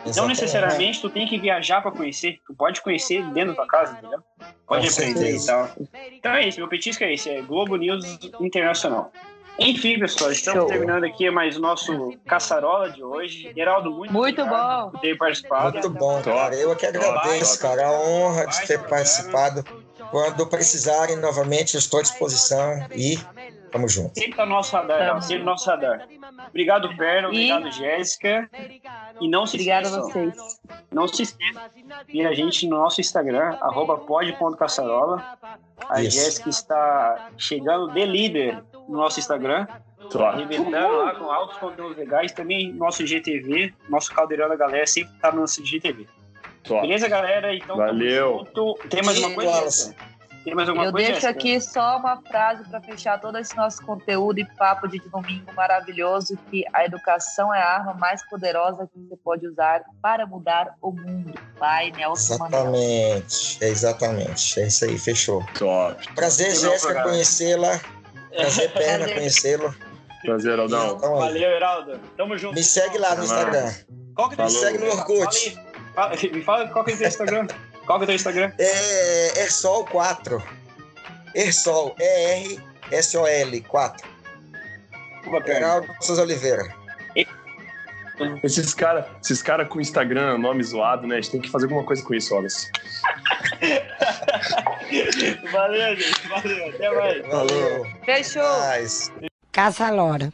fora. entendeu? Não Exatamente. necessariamente tu tem que viajar pra conhecer, tu pode conhecer dentro da tua casa, entendeu? Pode Com aprender e tal. Então é isso, meu petisco é esse, é Globo News Internacional. Enfim, pessoal, estamos Show. terminando aqui mais o nosso caçarola de hoje. Geraldo, muito, Muito obrigado bom. por ter participado. Muito bom, cara. Eu que agradeço, cara, a honra de ter participado. Quando precisarem novamente, eu estou à disposição e tamo junto. Sempre tá no nosso radar, sempre no nosso radar. Obrigado, Perna, E- obrigado, Jéssica. E não se Obrigada a esqueçam, vocês. não se esqueçam de seguir a gente no nosso Instagram, arroba pod.caçarola. A Isso. Jéssica está chegando de líder no nosso Instagram, arrebentando lá com altos conteúdos legais. Também nosso GTV, nosso Caldeirão da Galera, sempre tá no nosso GTV. Top. Beleza, galera? Então, Valeu. Tem mais uma coisa? Tem mais alguma Eu coisa? deixo Jéssica? aqui só uma frase para fechar todo esse nosso conteúdo e papo de domingo maravilhoso que a educação é a arma mais poderosa que você pode usar para mudar o mundo. Pai Nelson. Exatamente, é exatamente. É isso aí, fechou. Top. Prazer, Jéssica, conhecê-la. Prazer, Perna, conhecê-lo. Prazer, Aldão. Então, Valeu, Heraldo. Tamo junto. me segue lá no Instagram. Qual que é? Me segue no Orkut. Fala aí. Me fala qual que é o Instagram. Qual que é o teu Instagram? É Ersol 4. Ersol, E-R-S-O-L 4. Desculpa, Perna. Geraldo Souza Oliveira. Esses caras esses cara com Instagram, nome zoado, né? A gente tem que fazer alguma coisa com isso, Wallace. Valeu, gente. Valeu. Até mais. Valeu. Fechou. Caça Lora.